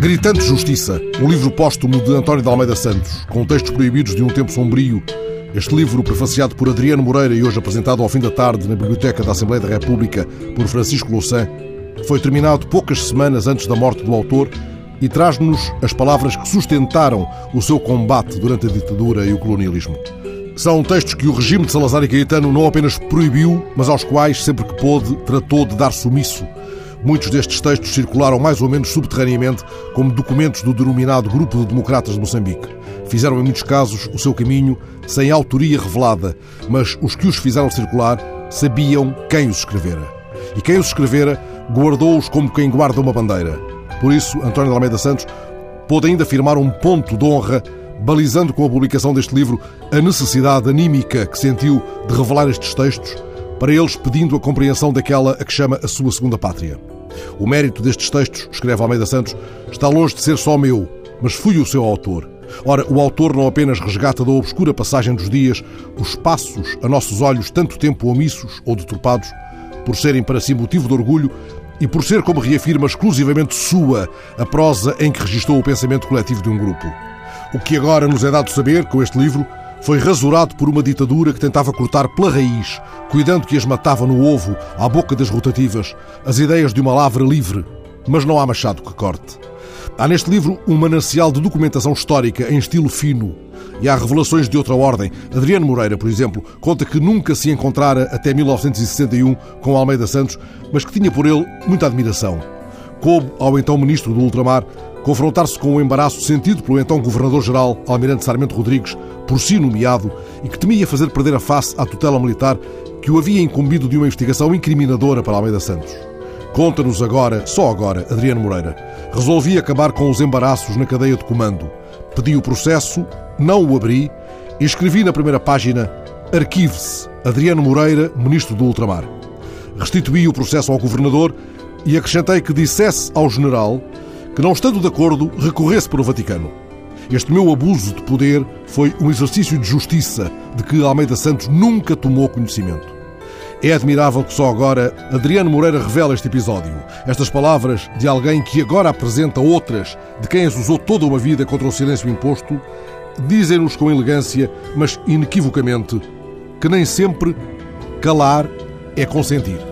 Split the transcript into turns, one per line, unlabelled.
Gritante Justiça, um livro póstumo de António de Almeida Santos, com textos proibidos de um tempo sombrio. Este livro, prefaciado por Adriano Moreira e hoje apresentado ao fim da tarde na Biblioteca da Assembleia da República por Francisco Louçã, foi terminado poucas semanas antes da morte do autor e traz-nos as palavras que sustentaram o seu combate durante a ditadura e o colonialismo. São textos que o regime de Salazar e Caetano não apenas proibiu, mas aos quais, sempre que pôde, tratou de dar sumiço. Muitos destes textos circularam mais ou menos subterraneamente como documentos do denominado Grupo de Democratas de Moçambique. Fizeram, em muitos casos, o seu caminho sem autoria revelada, mas os que os fizeram circular sabiam quem os escrevera. E quem os escrevera guardou-os como quem guarda uma bandeira. Por isso, António de Almeida Santos pôde ainda firmar um ponto de honra, balizando com a publicação deste livro a necessidade anímica que sentiu de revelar estes textos, para eles pedindo a compreensão daquela a que chama a sua segunda pátria. O mérito destes textos, escreve Almeida Santos, está longe de ser só meu, mas fui o seu autor. Ora, o autor não apenas resgata da obscura passagem dos dias os passos a nossos olhos tanto tempo omissos ou deturpados, por serem para si motivo de orgulho e por ser, como reafirma, exclusivamente sua a prosa em que registrou o pensamento coletivo de um grupo. O que agora nos é dado saber, com este livro, foi rasurado por uma ditadura que tentava cortar pela raiz, cuidando que as matava no ovo, à boca das rotativas, as ideias de uma lavra livre. Mas não há machado que corte. Há neste livro um manancial de documentação histórica em estilo fino. E há revelações de outra ordem. Adriano Moreira, por exemplo, conta que nunca se encontrara até 1961 com Almeida Santos, mas que tinha por ele muita admiração. Coube ao então ministro do Ultramar confrontar-se com o embaraço sentido pelo então Governador-Geral Almirante Sarmento Rodrigues, por si nomeado, e que temia fazer perder a face à tutela militar que o havia incumbido de uma investigação incriminadora para Almeida Santos. Conta-nos agora, só agora, Adriano Moreira. Resolvi acabar com os embaraços na cadeia de comando. Pedi o processo, não o abri e escrevi na primeira página Arquive-se, Adriano Moreira, Ministro do Ultramar. Restituí o processo ao Governador e acrescentei que dissesse ao General que, não estando de acordo, recorresse para o Vaticano. Este meu abuso de poder foi um exercício de justiça de que Almeida Santos nunca tomou conhecimento. É admirável que só agora Adriano Moreira revela este episódio. Estas palavras de alguém que agora apresenta outras de quem as usou toda uma vida contra o silêncio imposto, dizem-nos com elegância, mas inequivocamente, que nem sempre calar é consentir.